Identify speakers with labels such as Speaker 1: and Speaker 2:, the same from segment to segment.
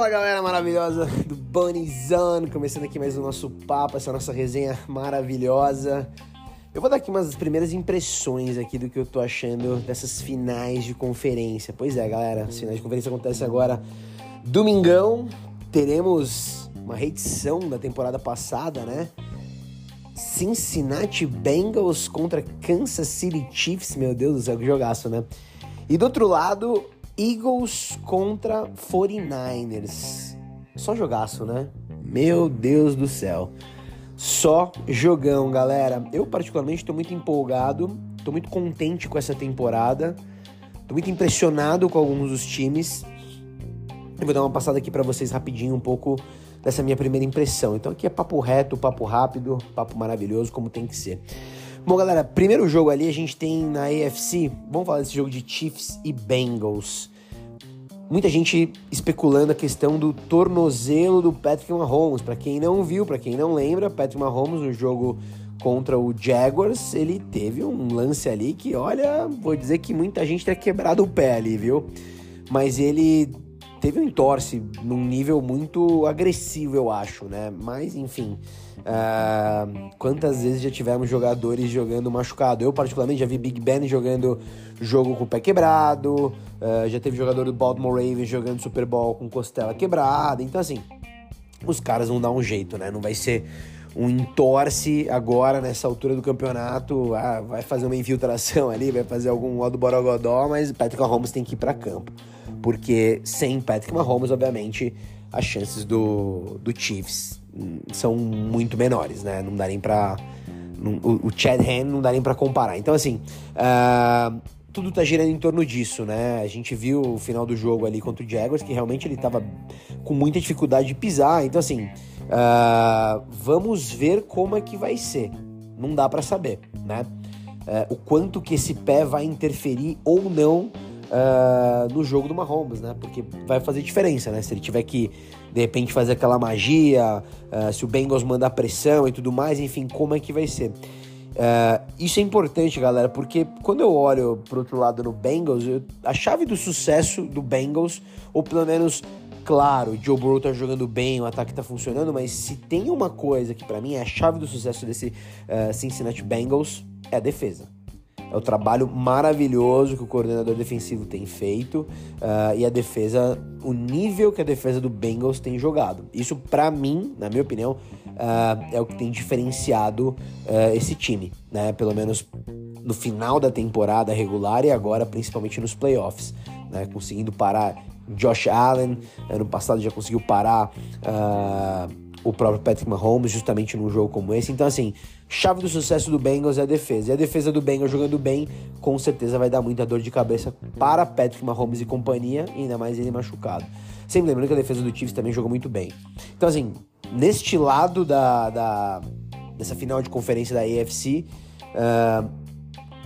Speaker 1: Fala galera maravilhosa do Bunnyzone, começando aqui mais o nosso papo, essa nossa resenha maravilhosa. Eu vou dar aqui umas primeiras impressões aqui do que eu tô achando dessas finais de conferência. Pois é, galera, as finais de conferência acontecem agora domingão. Teremos uma reedição da temporada passada, né? Cincinnati Bengals contra Kansas City Chiefs, meu Deus do céu, que jogaço, né? E do outro lado, Eagles contra 49ers. Só jogaço, né? Meu Deus do céu. Só jogão, galera. Eu particularmente estou muito empolgado, estou muito contente com essa temporada. Estou muito impressionado com alguns dos times. Eu vou dar uma passada aqui para vocês rapidinho um pouco dessa minha primeira impressão. Então aqui é papo reto, papo rápido, papo maravilhoso, como tem que ser. Bom, galera, primeiro jogo ali a gente tem na AFC. Vamos falar desse jogo de Chiefs e Bengals. Muita gente especulando a questão do tornozelo do Patrick Mahomes. Para quem não viu, para quem não lembra, Patrick Mahomes no jogo contra o Jaguars, ele teve um lance ali que, olha, vou dizer que muita gente teria quebrado o pé ali, viu? Mas ele teve um entorce num nível muito agressivo, eu acho, né? Mas, enfim, uh, quantas vezes já tivemos jogadores jogando machucado? Eu, particularmente, já vi Big Ben jogando jogo com o pé quebrado, uh, já teve jogador do Baltimore Ravens jogando Super Bowl com costela quebrada. Então, assim, os caras vão dar um jeito, né? Não vai ser um entorce agora nessa altura do campeonato, ah, vai fazer uma infiltração ali, vai fazer algum modo borogodó, mas Patrick Mahomes tem que ir para campo porque sem Patrick Mahomes, obviamente, as chances do, do Chiefs são muito menores, né? Não dá nem pra. o, Chad Hand não dá nem pra comparar. Então, assim, uh, tudo tá girando em torno disso, né? A gente viu o final do jogo ali contra o Jaguars, que realmente ele tava com muita dificuldade de pisar. Então, assim, uh, vamos ver como é que vai ser. Não dá para saber, né? Uh, o quanto que esse pé vai interferir ou não uh, no jogo do Mahomes, né? Porque vai fazer diferença, né? Se ele tiver que, de repente, fazer aquela magia, se o Bengals mandar pressão e tudo mais, enfim, como é que vai ser? Uh, isso é importante, galera, porque quando eu olho pro outro lado no Bengals, eu, a chave do sucesso do Bengals, ou pelo menos, claro, Joe Burrow tá jogando bem, o ataque tá funcionando, mas se tem uma coisa que para mim é a chave do sucesso desse uh, Cincinnati Bengals, é a defesa. É o trabalho maravilhoso que o coordenador defensivo tem feito uh, e a defesa, o nível que a defesa do Bengals tem jogado. Isso, para mim, na minha opinião, uh, é o que tem diferenciado uh, esse time, né? Pelo menos no final da temporada regular e agora principalmente nos playoffs, né? Conseguindo parar Josh Allen, ano passado já conseguiu parar o próprio Patrick Mahomes justamente num jogo como esse. Então, assim, chave do sucesso do Bengals é a defesa. E a defesa do Bengals jogando bem, com certeza vai dar muita dor de cabeça para Patrick Mahomes e companhia, ainda mais ele machucado. Sempre lembrando que a defesa do Chiefs também jogou muito bem. Então, assim, neste lado da, da dessa final de conferência da AFC, uh,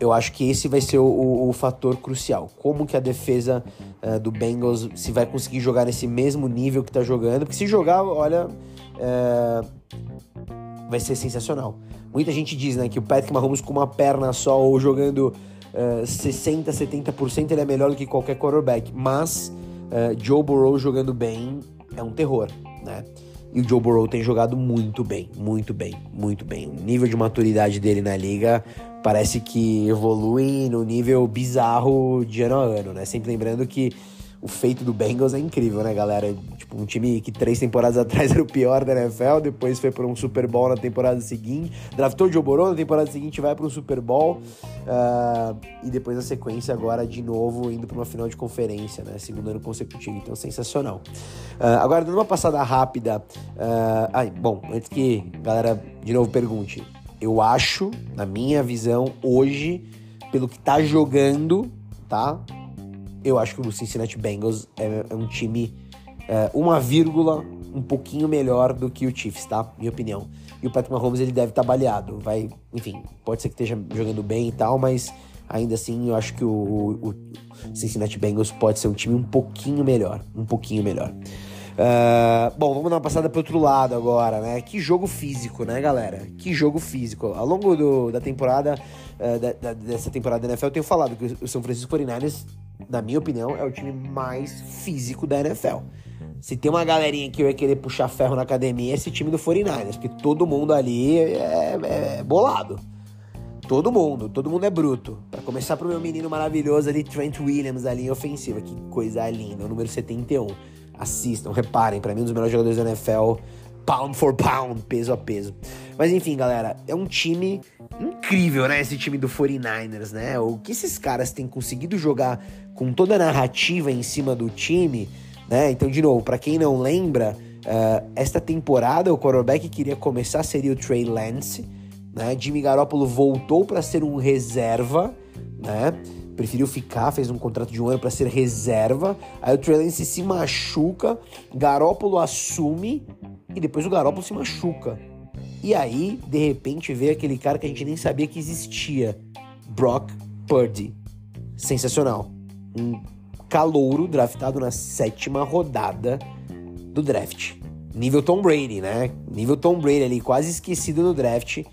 Speaker 1: eu acho que esse vai ser o, o, o fator crucial. Como que a defesa uh, do Bengals se vai conseguir jogar nesse mesmo nível que tá jogando. Porque se jogar, olha, é, vai ser sensacional. Muita gente diz né, que o Patrick Mahomes com uma perna só ou jogando uh, 60, 70% ele é melhor do que qualquer quarterback. Mas uh, Joe Burrow jogando bem é um terror, né? E o Joe Burrow tem jogado muito bem, muito bem, muito bem. O nível de maturidade dele na liga parece que evolui no nível bizarro de ano a ano, né? Sempre lembrando que o feito do Bengals é incrível, né, galera? Tipo, um time que três temporadas atrás era o pior da NFL, depois foi para um Super Bowl na temporada seguinte, draftou o Joe Burrow, na temporada seguinte vai para um Super Bowl, uh, e depois a sequência agora de novo indo para uma final de conferência, né? Segundo ano consecutivo, então sensacional. Uh, agora, dando uma passada rápida, uh, ai, bom, antes que galera de novo pergunte, eu acho, na minha visão, hoje, pelo que tá jogando, tá? Eu acho que o Cincinnati Bengals é, é um time, é, uma vírgula, um pouquinho melhor do que o Chiefs, tá? Minha opinião. E o Patrick Mahomes, ele deve estar tá baleado. Vai, enfim, pode ser que esteja jogando bem e tal, mas ainda assim eu acho que o, o, o Cincinnati Bengals pode ser um time um pouquinho melhor. Um pouquinho melhor. Uh, bom, vamos dar uma passada pro outro lado agora, né? Que jogo físico, né, galera? Que jogo físico. Ao longo do, da temporada, uh, da, da, dessa temporada da NFL, eu tenho falado que o São Francisco 49ers na minha opinião, é o time mais físico da NFL. se tem uma galerinha que ia querer puxar ferro na academia, é esse time do 49ers, porque todo mundo ali é, é bolado. Todo mundo, todo mundo é bruto. Para começar pro meu menino maravilhoso ali, Trent Williams, ali ofensiva. Que coisa linda, o número 71. Assistam, reparem, para mim um dos melhores jogadores da NFL, pound for pound, peso a peso. Mas enfim, galera, é um time incrível, né? Esse time do 49ers, né? O que esses caras têm conseguido jogar com toda a narrativa em cima do time, né? Então, de novo, para quem não lembra, uh, esta temporada o quarterback que queria começar seria o Trey Lance né? Jimmy Garoppolo voltou para ser um reserva, né? Preferiu ficar, fez um contrato de um ano para ser reserva. Aí o Trey Lance se machuca, Garoppolo assume e depois o Garoppolo se machuca. E aí, de repente, vê aquele cara que a gente nem sabia que existia, Brock Purdy. Sensacional. Um calouro draftado na sétima rodada do draft. Nível Tom Brady, né? Nível Tom Brady ali, quase esquecido no draft.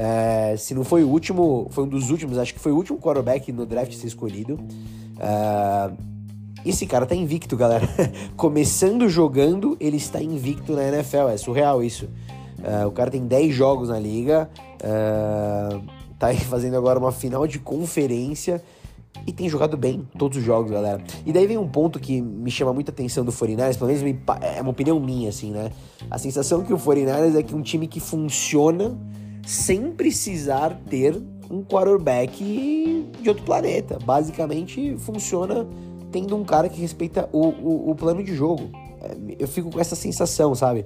Speaker 1: É, se não foi o último, foi um dos últimos, acho que foi o último quarterback no draft ser escolhido. É, esse cara tá invicto, galera. Começando jogando, ele está invicto na NFL. É surreal isso. É, o cara tem 10 jogos na liga. É, tá fazendo agora uma final de conferência. E tem jogado bem todos os jogos, galera. E daí vem um ponto que me chama muita atenção do 49ers, pelo menos me, é uma opinião minha, assim, né? A sensação que o 49ers é que um time que funciona sem precisar ter um quarterback de outro planeta. Basicamente, funciona tendo um cara que respeita o, o, o plano de jogo. É, eu fico com essa sensação, sabe?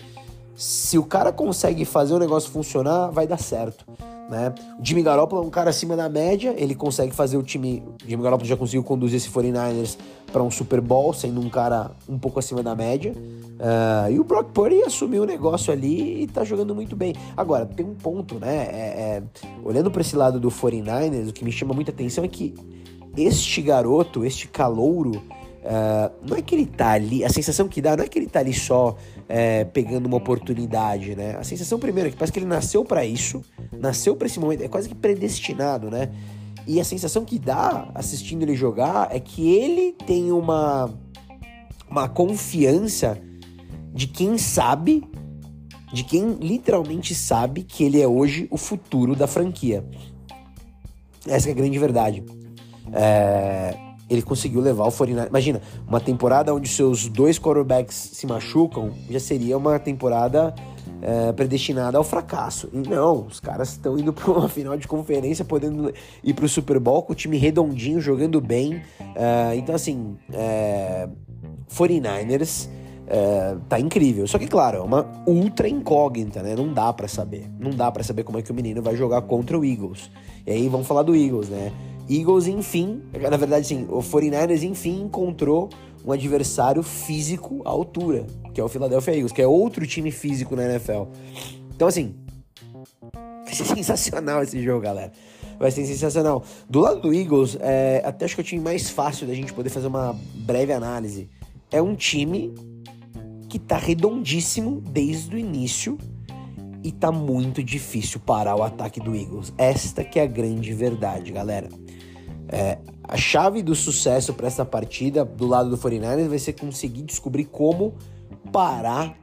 Speaker 1: Se o cara consegue fazer o negócio funcionar, vai dar certo. Né? O Jimmy Garoppolo é um cara acima da média, ele consegue fazer o time. O Jimmy Garoppolo já conseguiu conduzir esse 49ers para um Super Bowl, sendo um cara um pouco acima da média. Uh, e o Brock Purdy assumiu o negócio ali e tá jogando muito bem. Agora, tem um ponto, né? É, é, olhando para esse lado do 49ers, o que me chama muita atenção é que este garoto, este calouro, Uh, não é que ele tá ali, a sensação que dá não é que ele tá ali só é, pegando uma oportunidade, né? A sensação primeiro é que parece que ele nasceu para isso, nasceu para esse momento, é quase que predestinado, né? E a sensação que dá assistindo ele jogar é que ele tem uma uma confiança de quem sabe, de quem literalmente sabe que ele é hoje o futuro da franquia. Essa é a grande verdade. É, ele conseguiu levar o 49 Imagina, uma temporada onde seus dois quarterbacks se machucam já seria uma temporada é, predestinada ao fracasso. E não, os caras estão indo para uma final de conferência, podendo ir para o Super Bowl com o time redondinho, jogando bem. É, então, assim, é, 49ers é, tá incrível. Só que, claro, é uma ultra incógnita, né? Não dá para saber. Não dá para saber como é que o menino vai jogar contra o Eagles. E aí vamos falar do Eagles, né? Eagles, enfim, na verdade, sim, o 49ers, enfim, encontrou um adversário físico à altura, que é o Philadelphia Eagles, que é outro time físico na NFL. Então, assim, vai ser sensacional esse jogo, galera. Vai ser sensacional. Do lado do Eagles, é, até acho que é o time mais fácil da gente poder fazer uma breve análise. É um time que tá redondíssimo desde o início e tá muito difícil parar o ataque do Eagles. Esta que é a grande verdade, galera. É, a chave do sucesso para essa partida do lado do 49ers vai ser conseguir descobrir como parar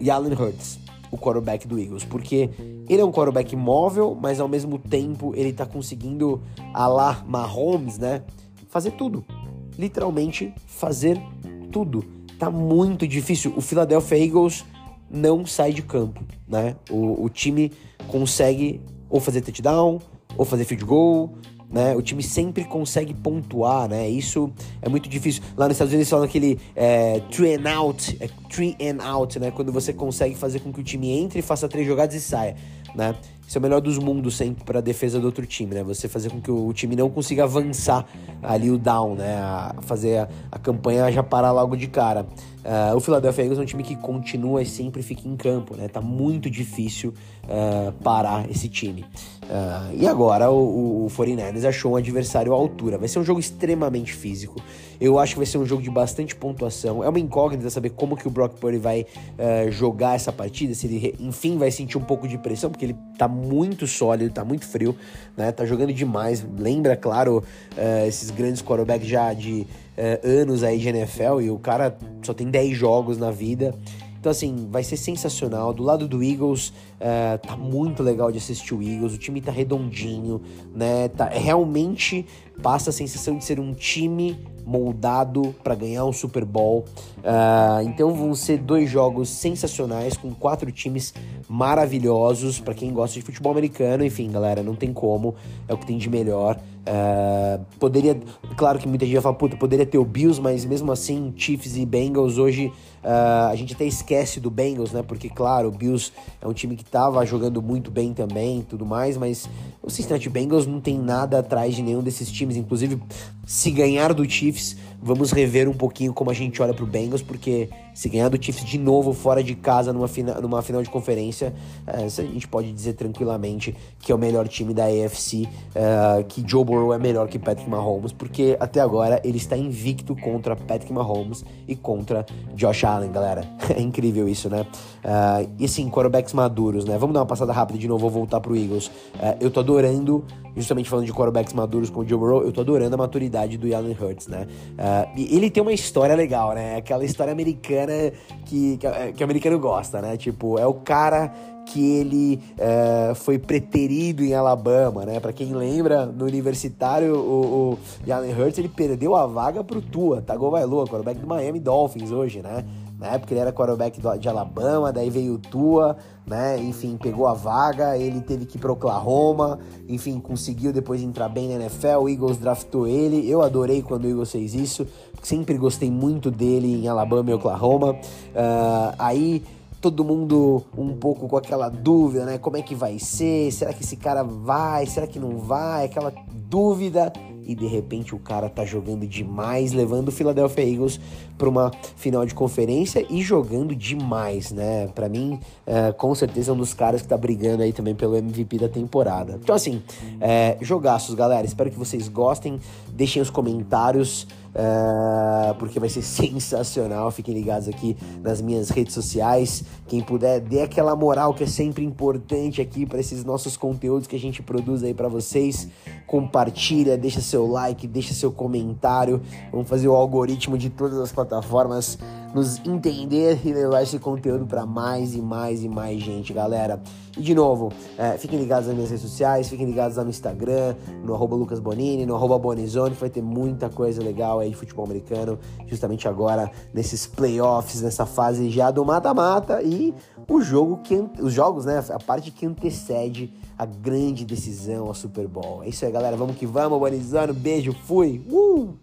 Speaker 1: Jalen Hurts, o quarterback do Eagles, porque ele é um quarterback móvel, mas ao mesmo tempo ele tá conseguindo a lá Mahomes, né, fazer tudo. Literalmente fazer tudo. Tá muito difícil. O Philadelphia Eagles não sai de campo, né? O, o time consegue ou fazer touchdown, ou fazer field goal, né? O time sempre consegue pontuar, né? Isso é muito difícil. Lá nos Estados Unidos falam aquele é, three and out, é, three and out, né? Quando você consegue fazer com que o time entre, faça três jogadas e saia, né? Isso é o melhor dos mundos sempre para a defesa do outro time, né? Você fazer com que o, time não consiga avançar ali o down, né? A fazer a, a campanha já parar logo de cara. Uh, o Philadelphia Eagles é um time que continua e sempre fica em campo, né? Tá muito difícil uh, parar esse time. Uh, e agora o, o 49ers achou um adversário à altura. Vai ser um jogo extremamente físico. Eu acho que vai ser um jogo de bastante pontuação. É uma incógnita saber como que o Brock Purdy vai jogar essa partida, se ele enfim vai sentir um pouco de pressão, porque ele tá muito sólido, tá muito frio, né? Tá jogando demais. Lembra, claro, esses grandes quarterbacks já de uh, anos aí de NFL e o cara só tem 10 jogos na vida. Então, assim, vai ser sensacional. Do lado do Eagles, uh, tá muito legal de assistir o Eagles. O time tá redondinho, né? Tá, realmente passa a sensação de ser um time moldado para ganhar um Super Bowl. Uh, então vão ser dois jogos sensacionais com quatro times maravilhosos para quem gosta de futebol americano. Enfim, galera, não tem como, é o que tem de melhor. Uh, poderia, claro que muita gente vai falar, puta, poderia ter o Bills, mas mesmo assim, Chiefs e Bengals hoje a gente até esquece do Bengals, né? Porque, claro, o Bills é um time que tava jogando muito bem também tudo mais, mas o Cincinnati Bengals não tem nada atrás de nenhum desses times. Inclusive, se ganhar do Chiefs, vamos rever um pouquinho como a gente olha pro Bengals, porque se ganhar do Chiefs de novo fora de casa numa, fina, numa final de conferência, uh, a gente pode dizer tranquilamente que é o melhor time da AFC, uh, que Joe Burrow é melhor que Patrick Mahomes, porque até agora ele está invicto contra Patrick Mahomes e contra Josh Allen, galera. É incrível isso, né? Uh, e assim, quarterbacks maduros, né? Vamos dar uma passada rápida de novo, vou voltar pro Eagles. Eu tô adorando, justamente falando de quarterbacks maduros com o Joe Burrow, eu tô adorando a maturidade do Allen Hurts, né? Uh, ele tem uma história legal, né? Aquela história americana que, que, que o americano gosta, né? Tipo, é o cara que ele é, foi preterido em Alabama, né? Para quem lembra, no universitário, o, o Jalen Hurts ele perdeu a vaga pro Tua, tá Tagovailoa, quarterback do Miami Dolphins hoje, né? Na época ele era quarterback de Alabama, daí veio o Tua, né? Enfim, pegou a vaga, ele teve que ir para Oklahoma, enfim, conseguiu depois entrar bem na NFL, o Eagles draftou ele. Eu adorei quando o Eagles fez isso, sempre gostei muito dele em Alabama e Oklahoma. Uh, aí todo mundo um pouco com aquela dúvida, né? Como é que vai ser? Será que esse cara vai? Será que não vai? Aquela dúvida e de repente o cara tá jogando demais, levando o Philadelphia Eagles para uma final de conferência e jogando demais, né? Para mim, é, com certeza é um dos caras que tá brigando aí também pelo MVP da temporada. Então assim, é, jogaços, galera. Espero que vocês gostem. Deixem os comentários. Uh, porque vai ser sensacional. Fiquem ligados aqui nas minhas redes sociais. Quem puder, dê aquela moral que é sempre importante aqui para esses nossos conteúdos que a gente produz aí para vocês. Compartilha, deixa seu like, deixa seu comentário. Vamos fazer o algoritmo de todas as plataformas nos entender e levar esse conteúdo para mais e mais e mais gente, galera. E de novo, é, fiquem ligados nas minhas redes sociais, fiquem ligados lá no Instagram, no arroba Lucas Bonini, no arroba Bonizone, vai ter muita coisa legal aí de futebol americano, justamente agora, nesses playoffs, nessa fase já do mata-mata e o jogo que os jogos, né, a parte que antecede a grande decisão, a Super Bowl. É isso aí, galera, vamos que vamos, Bonizone, beijo, fui! Uh!